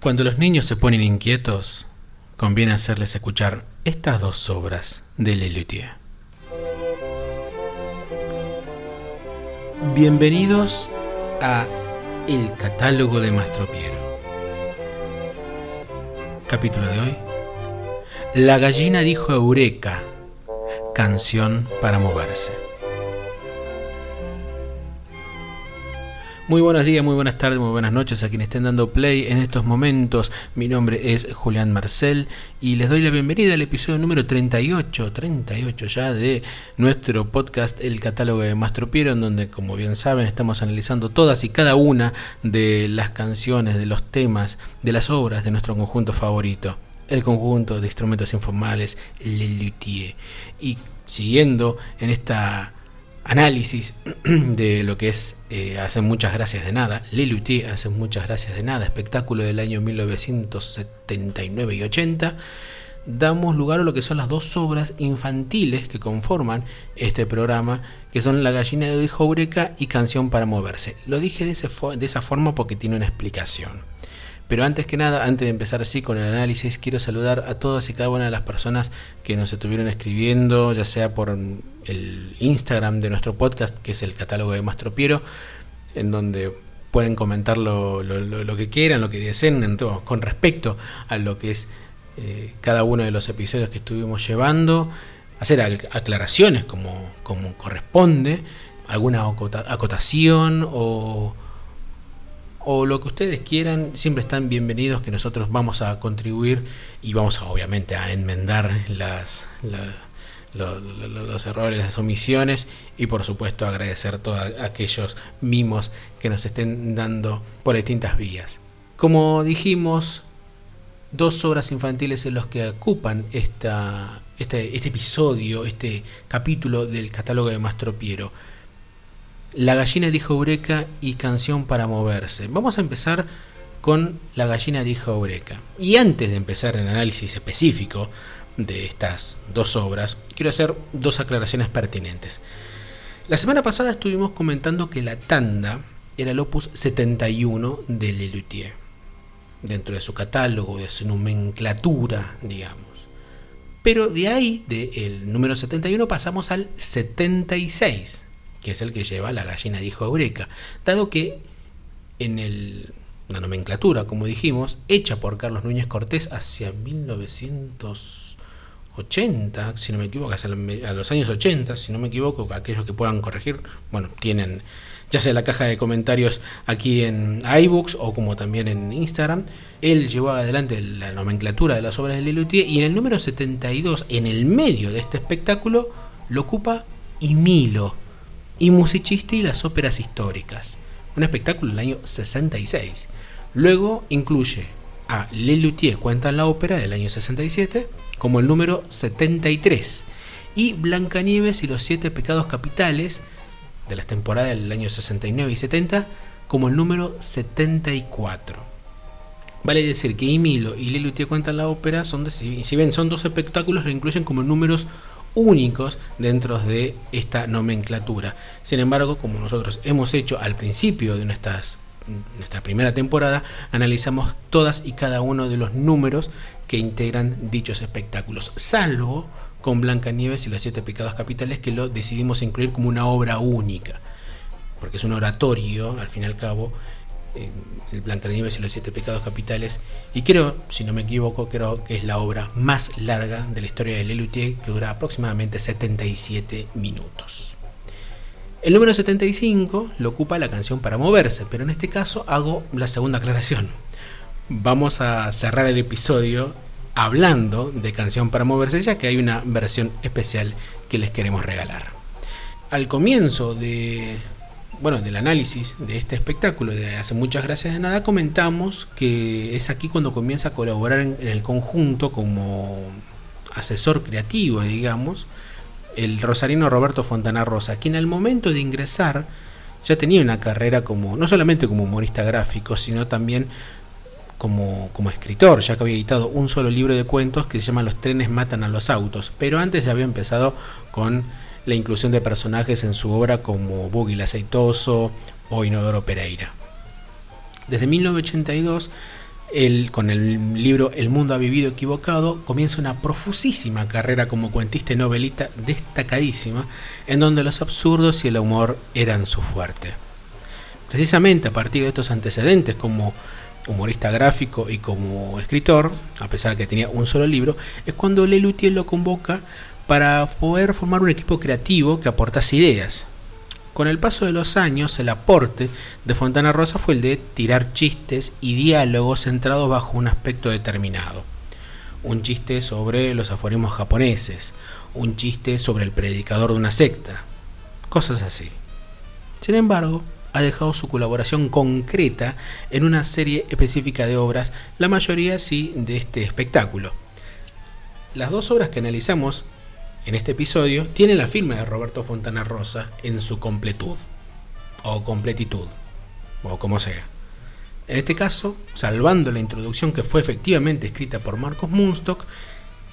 Cuando los niños se ponen inquietos, conviene hacerles escuchar estas dos obras de Lelutier. Bienvenidos a El catálogo de Mastro Piero. Capítulo de hoy. La gallina dijo Eureka, canción para moverse. Muy buenos días, muy buenas tardes, muy buenas noches a quienes estén dando play en estos momentos. Mi nombre es Julián Marcel y les doy la bienvenida al episodio número 38, 38 ya de nuestro podcast El catálogo de Mastro Piero, en donde, como bien saben, estamos analizando todas y cada una de las canciones, de los temas, de las obras de nuestro conjunto favorito, el conjunto de instrumentos informales Le Luthier. Y siguiendo en esta análisis de lo que es eh, Hacen muchas gracias de nada, Le Hacen muchas gracias de nada, espectáculo del año 1979 y 80, damos lugar a lo que son las dos obras infantiles que conforman este programa, que son La gallina de hijo y Canción para moverse. Lo dije de, de esa forma porque tiene una explicación. Pero antes que nada, antes de empezar así con el análisis, quiero saludar a todas y cada una de las personas que nos estuvieron escribiendo, ya sea por el Instagram de nuestro podcast, que es el catálogo de Mastro Piero, en donde pueden comentar lo, que quieran, lo que deseen, con respecto a lo que es eh, cada uno de los episodios que estuvimos llevando, hacer aclaraciones como, como corresponde, alguna acotación o o lo que ustedes quieran, siempre están bienvenidos que nosotros vamos a contribuir y vamos a, obviamente a enmendar los errores, las omisiones y por supuesto agradecer todos aquellos mimos que nos estén dando por distintas vías. Como dijimos, dos obras infantiles en los que ocupan este, este episodio, este capítulo del catálogo de Mastro Piero. La gallina dijo Eureka y Canción para moverse. Vamos a empezar con La gallina dijo Eureka. Y antes de empezar el análisis específico de estas dos obras, quiero hacer dos aclaraciones pertinentes. La semana pasada estuvimos comentando que la tanda era el opus 71 de Lelutier, dentro de su catálogo, de su nomenclatura, digamos. Pero de ahí, del número 71, pasamos al 76 que es el que lleva la gallina dijo Eureka, dado que en el, la nomenclatura, como dijimos, hecha por Carlos Núñez Cortés hacia 1980, si no me equivoco, hacia a los años 80, si no me equivoco, aquellos que puedan corregir, bueno, tienen ya sea la caja de comentarios aquí en iBooks o como también en Instagram. Él llevó adelante la nomenclatura de las obras de Lelutier y en el número 72, en el medio de este espectáculo, lo ocupa Imilo y Musicisti y las óperas históricas, un espectáculo del año 66. Luego incluye a Lelutier cuenta la ópera del año 67 como el número 73 y Blancanieves y los siete pecados capitales de las temporadas del año 69 y 70 como el número 74. Vale decir que Emilio y Lelutier cuentan la ópera son, si bien son dos espectáculos, lo incluyen como números únicos dentro de esta nomenclatura. Sin embargo, como nosotros hemos hecho al principio de nuestra primera temporada, analizamos todas y cada uno de los números que integran dichos espectáculos, salvo con Blancanieves y los siete pecados capitales que lo decidimos incluir como una obra única, porque es un oratorio, al fin y al cabo, el Blancanieves y los siete pecados capitales y creo, si no me equivoco, creo que es la obra más larga de la historia de Lelutier que dura aproximadamente 77 minutos. El número 75 lo ocupa la canción para moverse, pero en este caso hago la segunda aclaración. Vamos a cerrar el episodio hablando de canción para moverse ya que hay una versión especial que les queremos regalar. Al comienzo de bueno, del análisis de este espectáculo de Hace muchas gracias de nada, comentamos que es aquí cuando comienza a colaborar en, el conjunto como asesor creativo, digamos, el rosarino Roberto Fontana Rosa, quien al momento de ingresar ya tenía una carrera como, no solamente como humorista gráfico, sino también como, como, escritor, ya que había editado un solo libro de cuentos que se llama Los trenes matan a los autos, pero antes ya había empezado con la inclusión de personajes en su obra como el Aceitoso o Inodoro Pereira. Desde 1982 él, con el libro El mundo ha vivido equivocado, comienza una profusísima carrera como cuentista y novelista destacadísima, en donde los absurdos y el humor eran su fuerte. Precisamente a partir de estos antecedentes como humorista gráfico y como escritor, a pesar de que tenía un solo libro, es cuando Lelutier lo convoca para poder formar un equipo creativo que aportase ideas. Con el paso de los años, el aporte de Fontana Rosa fue el de tirar chistes y diálogos centrados bajo un aspecto determinado. Un chiste sobre los aforismos japoneses, un chiste sobre el predicador de una secta, cosas así. Sin embargo, ha dejado su colaboración concreta en una serie específica de obras, la mayoría sí de este espectáculo. Las dos obras que analizamos en este episodio tienen la firma de Roberto Fontana Rosa en su completud, o completitud, o como sea. En este caso, salvando la introducción que fue efectivamente escrita por Marcos Munstock,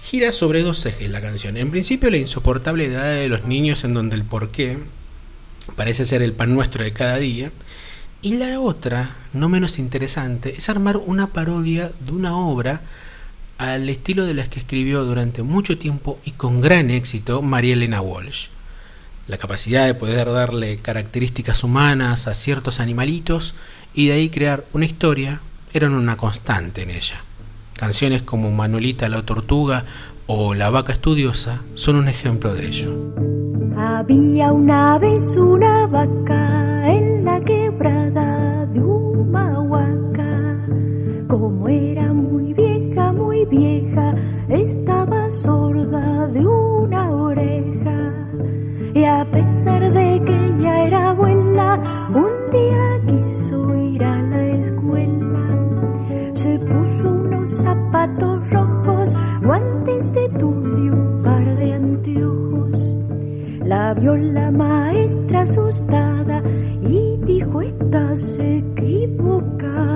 gira sobre dos ejes la canción. En principio, la insoportable edad de los niños en donde el porqué parece ser el pan nuestro de cada día. Y la otra, no menos interesante, es armar una parodia de una obra al estilo de las que escribió durante mucho tiempo y con gran éxito María Elena Walsh. La capacidad de poder darle características humanas a ciertos animalitos y de ahí crear una historia eran una constante en ella. Canciones como Manuelita la Tortuga o La Vaca Estudiosa son un ejemplo de ello. Había una vez una vaca vio la maestra asustada y dijo estás equivocada.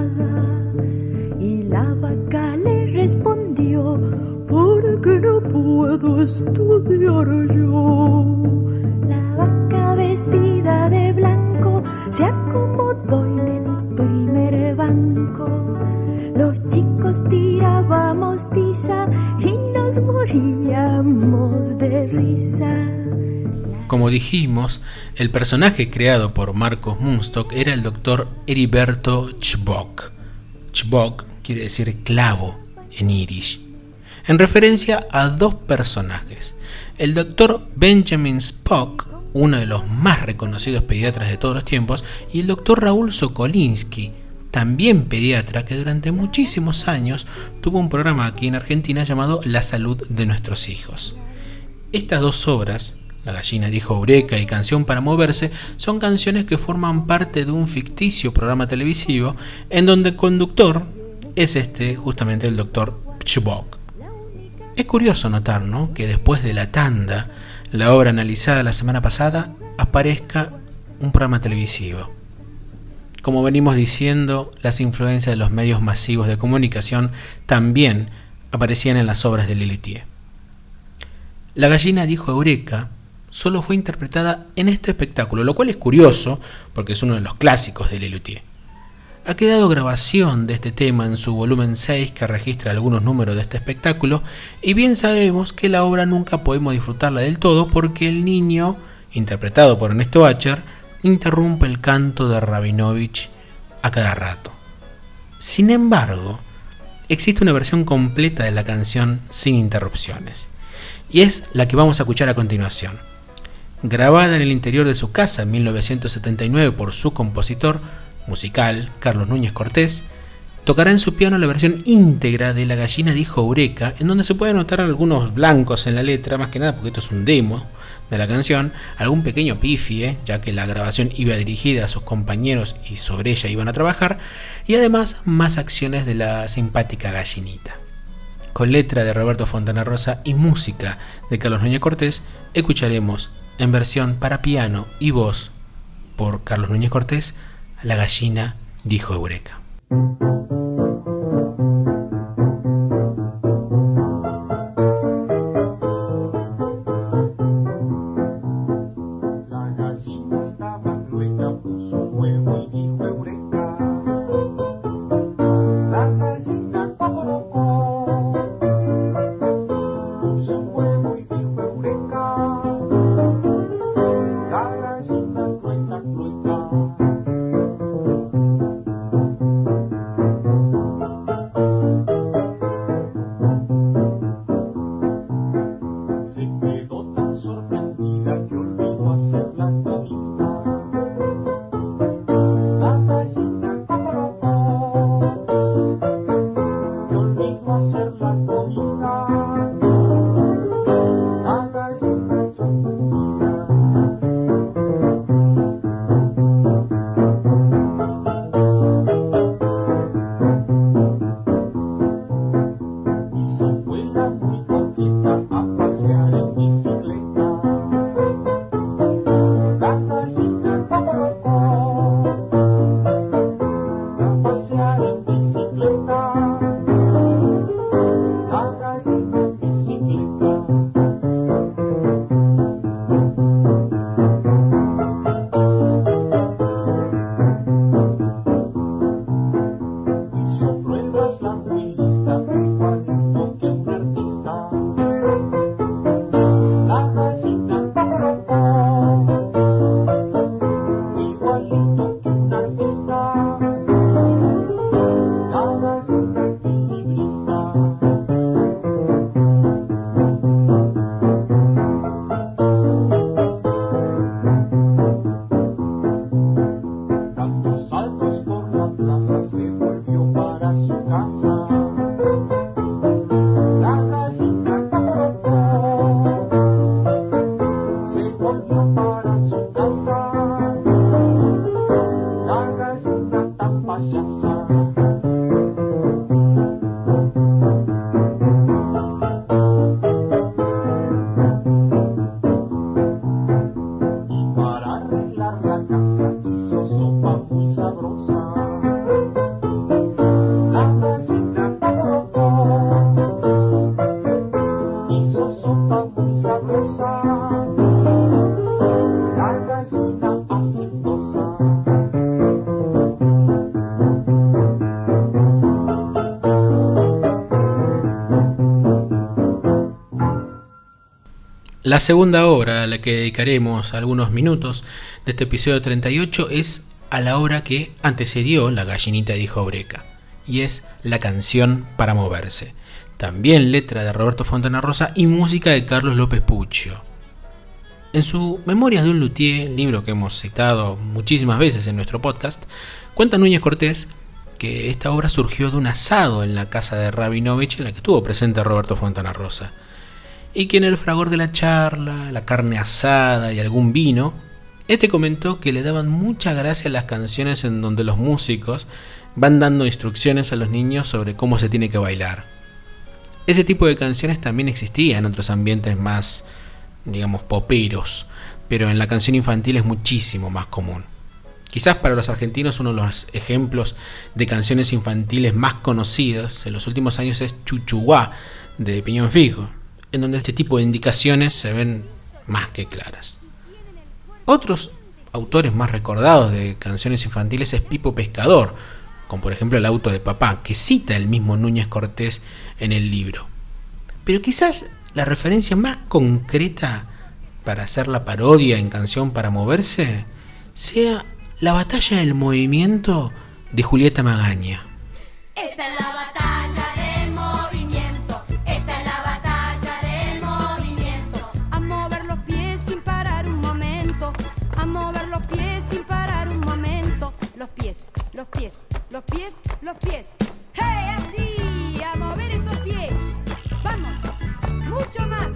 Y la vaca le respondió porque no puedo estudiar yo. La vaca vestida de blanco se acomodó en el primer banco. Los chicos tirábamos tiza y nos moríamos de risa. Como dijimos, el personaje creado por Marcos Munstock era el doctor Heriberto Chbok. Chbok quiere decir clavo en irish, en referencia a dos personajes. El doctor Benjamin Spock, uno de los más reconocidos pediatras de todos los tiempos, y el doctor Raúl Sokolinsky, también pediatra que durante muchísimos años tuvo un programa aquí en Argentina llamado La salud de nuestros hijos. Estas dos obras, La gallina dijo Eureka y Canción para moverse, son canciones que forman parte de un ficticio programa televisivo en donde el conductor es este, justamente el doctor Chubok. Es curioso notar, ¿no? Que después de la tanda, la obra analizada la semana pasada, aparezca un programa televisivo. Como venimos diciendo, las influencias de los medios masivos de comunicación también aparecían en las obras de Lelutier. La gallina dijo Eureka solo fue interpretada en este espectáculo, lo cual es curioso porque es uno de los clásicos de Lelutier. Ha quedado grabación de este tema en su volumen 6 que registra algunos números de este espectáculo y bien sabemos que la obra nunca podemos disfrutarla del todo porque el niño, interpretado por Ernesto Acher, interrumpe el canto de Rabinovich a cada rato. Sin embargo, existe una versión completa de la canción sin interrupciones y es la que vamos a escuchar a continuación. Grabada en el interior de su casa en 1979 por su compositor musical, Carlos Núñez Cortés, tocará en su piano la versión íntegra de La gallina dijo Eureka, en donde se pueden notar algunos blancos en la letra, más que nada porque esto es un demo de la canción, algún pequeño pifie, ya que la grabación iba dirigida a sus compañeros y sobre ella iban a trabajar, y además más acciones de la simpática gallinita. Con letra de Roberto Fontana Rosa y música de Carlos Núñez Cortés, escucharemos en versión para piano y voz por Carlos Núñez Cortés, La gallina dijo Eureka. zorundayım sim La segunda obra a la que dedicaremos algunos minutos de este episodio 38 es a la obra que antecedió La gallinita dijo Breca, y es La canción para moverse. También letra de Roberto Fontana Rosa y música de Carlos López Puccio. En su Memorias de un Luthier, libro que hemos citado muchísimas veces en nuestro podcast, cuenta Núñez Cortés que esta obra surgió de un asado en la casa de Rabinovich en la que estuvo presente Roberto Fontana Rosa y que en el fragor de la charla, la carne asada y algún vino, este comentó que le daban mucha gracia las canciones en donde los músicos van dando instrucciones a los niños sobre cómo se tiene que bailar. Ese tipo de canciones también existía en otros ambientes más, digamos, poperos, pero en la canción infantil es muchísimo más común. Quizás para los argentinos uno de los ejemplos de canciones infantiles más conocidos en los últimos años es Chuchuá de Piñón Fijo, en donde este tipo de indicaciones se ven más que claras. Otros autores más recordados de canciones infantiles es Pipo Pescador, como por ejemplo El auto de papá, que cita el mismo Núñez Cortés en el libro. Pero quizás la referencia más concreta para hacer la parodia en canción para moverse sea la batalla del movimiento de Julieta Magaña. Los pies, los pies. ¡Hey! Así, a mover esos pies. Vamos, mucho más.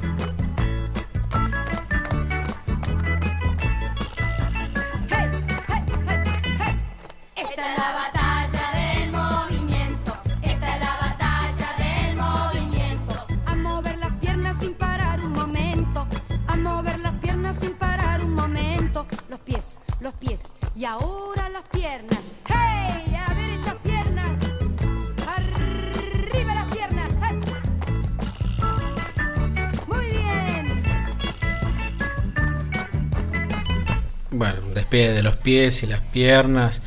¡Hey! ¡Hey! ¡Hey! ¡Hey! Esta es la batalla de los pies y las piernas.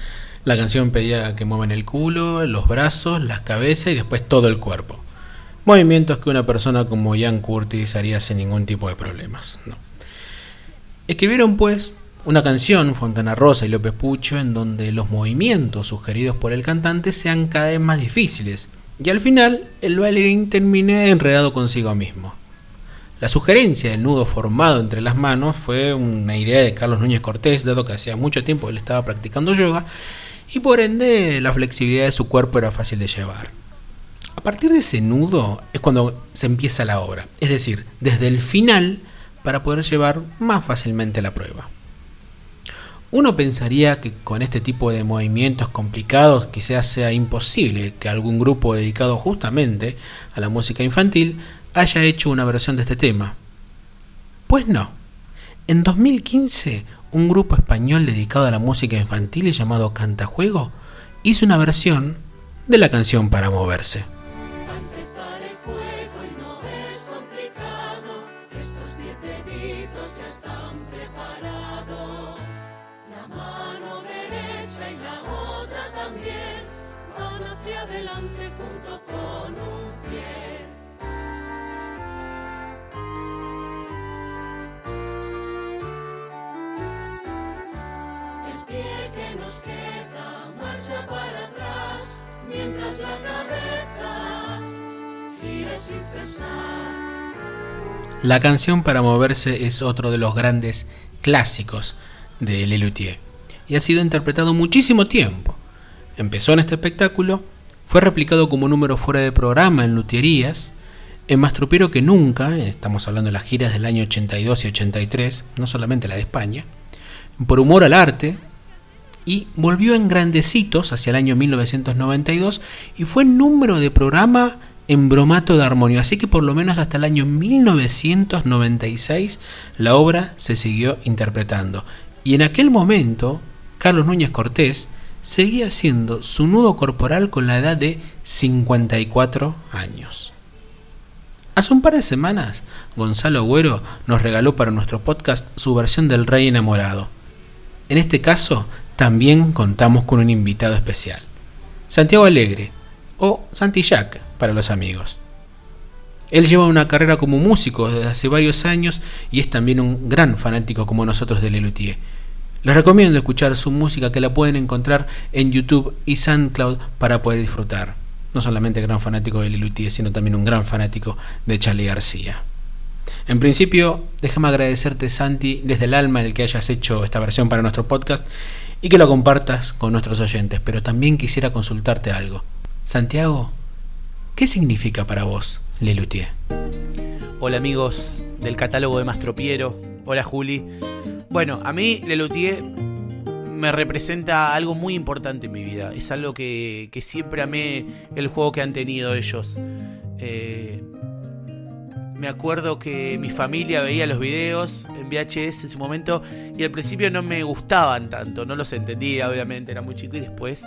La canción pedía que muevan el culo, los brazos, las cabezas y después todo el cuerpo. Movimientos que una persona como Ian Curtis haría sin ningún tipo de problemas. Escribieron pues una canción, Fontana Rosa y López Pucho, en donde los movimientos sugeridos por el cantante sean cada vez más difíciles y al final el bailarín termine enredado consigo mismo. La sugerencia del nudo formado entre las manos fue una idea de Carlos Núñez Cortés, dado que hacía mucho tiempo él estaba practicando yoga y por ende la flexibilidad de su cuerpo era fácil de llevar. A partir de ese nudo es cuando se empieza la obra, es decir, desde el final para poder llevar más fácilmente la prueba. Uno pensaría que con este tipo de movimientos complicados quizás sea imposible que algún grupo dedicado justamente a la música infantil haya hecho una versión de este tema. Pues no. En 2015, un grupo español dedicado a la música infantil llamado Cantajuego hizo una versión de la canción para moverse. La canción para moverse es otro de los grandes clásicos de Lelutier y ha sido interpretado muchísimo tiempo. Empezó en este espectáculo, fue replicado como número fuera de programa en luthierías, es más tropero que nunca, estamos hablando de las giras del año 82 y 83, no solamente la de España, por humor al arte, y volvió en grandecitos hacia el año 1992 y fue número de programa en bromato de armonio, así que por lo menos hasta el año 1996 la obra se siguió interpretando. Y en aquel momento, Carlos Núñez Cortés seguía siendo su nudo corporal con la edad de 54 años. Hace un par de semanas, Gonzalo Agüero nos regaló para nuestro podcast su versión del Rey enamorado. En este caso, también contamos con un invitado especial. Santiago Alegre, o Santillac para los amigos. Él lleva una carrera como músico desde hace varios años y es también un gran fanático como nosotros de Lelutier. Les recomiendo escuchar su música que la pueden encontrar en YouTube y SoundCloud para poder disfrutar. No solamente gran fanático de Lelutier, sino también un gran fanático de Charlie García. En principio, déjame agradecerte Santi desde el alma el que hayas hecho esta versión para nuestro podcast y que lo compartas con nuestros oyentes, pero también quisiera consultarte algo. Santiago, ¿qué significa para vos Lelutier? Hola amigos del catálogo de Mastropiero. Hola Juli. Bueno, a mí Lelutier me representa algo muy importante en mi vida. Es algo que, que siempre amé el juego que han tenido ellos. Eh, me acuerdo que mi familia veía los videos en VHS en su momento y al principio no me gustaban tanto, no los entendía, obviamente, era muy chico y después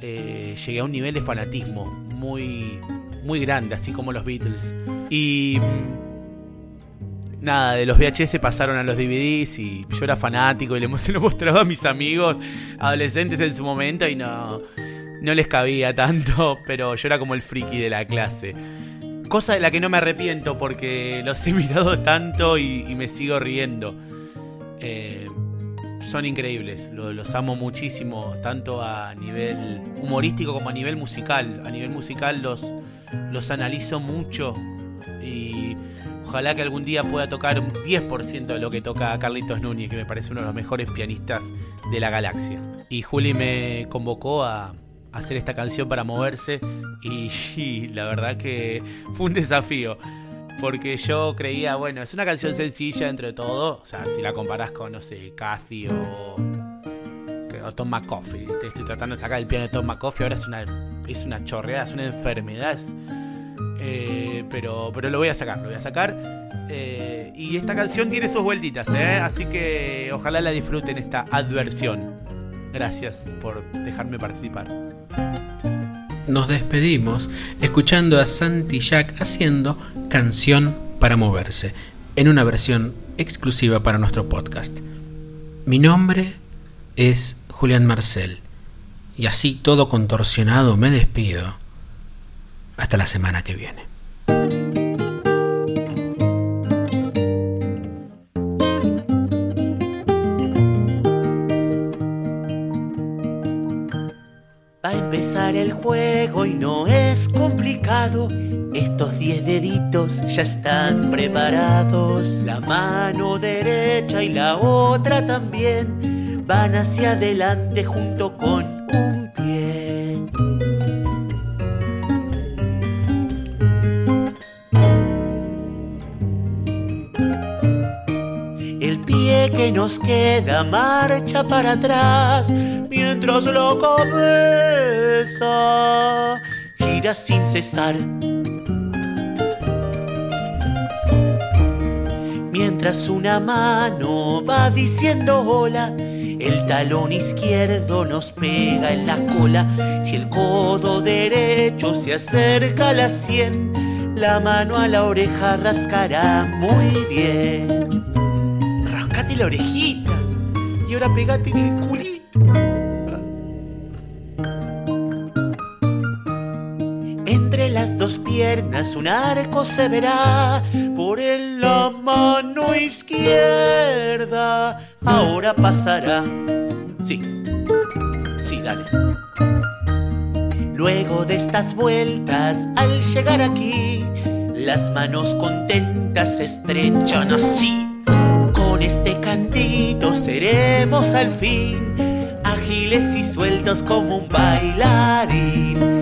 eh, llegué a un nivel de fanatismo muy, muy grande, así como los Beatles. Y mm, nada, de los VHS pasaron a los DVDs y yo era fanático y le se lo mostraba a mis amigos adolescentes en su momento y no, no les cabía tanto, pero yo era como el friki de la clase. Cosa de la que no me arrepiento porque los he mirado tanto y, me sigo riendo. Eh, son increíbles, los, amo muchísimo, tanto a nivel humorístico como a nivel musical. A nivel musical los, los analizo mucho y ojalá que algún día pueda tocar un 10% de lo que toca Carlitos Núñez, que me parece uno de los mejores pianistas de la galaxia. Y Juli me convocó a, hacer esta canción para moverse y, la verdad que fue un desafío. Porque yo creía, bueno, es una canción sencilla dentro de todo. O sea, si la comparás con, no sé, Cathy o, o Tom McCoffey. estoy tratando de sacar el piano de Tom McCoffey. Ahora es una, es una chorreada, es una enfermedad. Eh, pero, pero lo voy a sacar, lo voy a sacar. Eh, y esta canción tiene sus vueltitas, ¿eh? así que ojalá la disfruten esta adversión. Gracias por dejarme participar nos despedimos escuchando a Santi Jack haciendo Canción para Moverse, en una versión exclusiva para nuestro podcast. Mi nombre es Julián Marcel, y así todo contorsionado me despido. Hasta la semana que viene. El juego y no es complicado. Estos diez deditos ya están preparados. La mano derecha y la otra también van hacia adelante junto con nos queda marcha para atrás mientras la cabeza gira sin cesar. Mientras una mano va diciendo hola, el talón izquierdo nos pega en la cola. Si el codo derecho se acerca a la sien, la mano a la oreja rascará muy bien. Rascate la orejita y ahora pegate en el culito. las dos piernas un arco se verá por en la mano izquierda. Ahora pasará. Sí, sí, dale. Luego de estas vueltas, al llegar aquí, Las manos contentas se estrechan así. Este cantito seremos al fin ágiles y sueltos como un bailarín.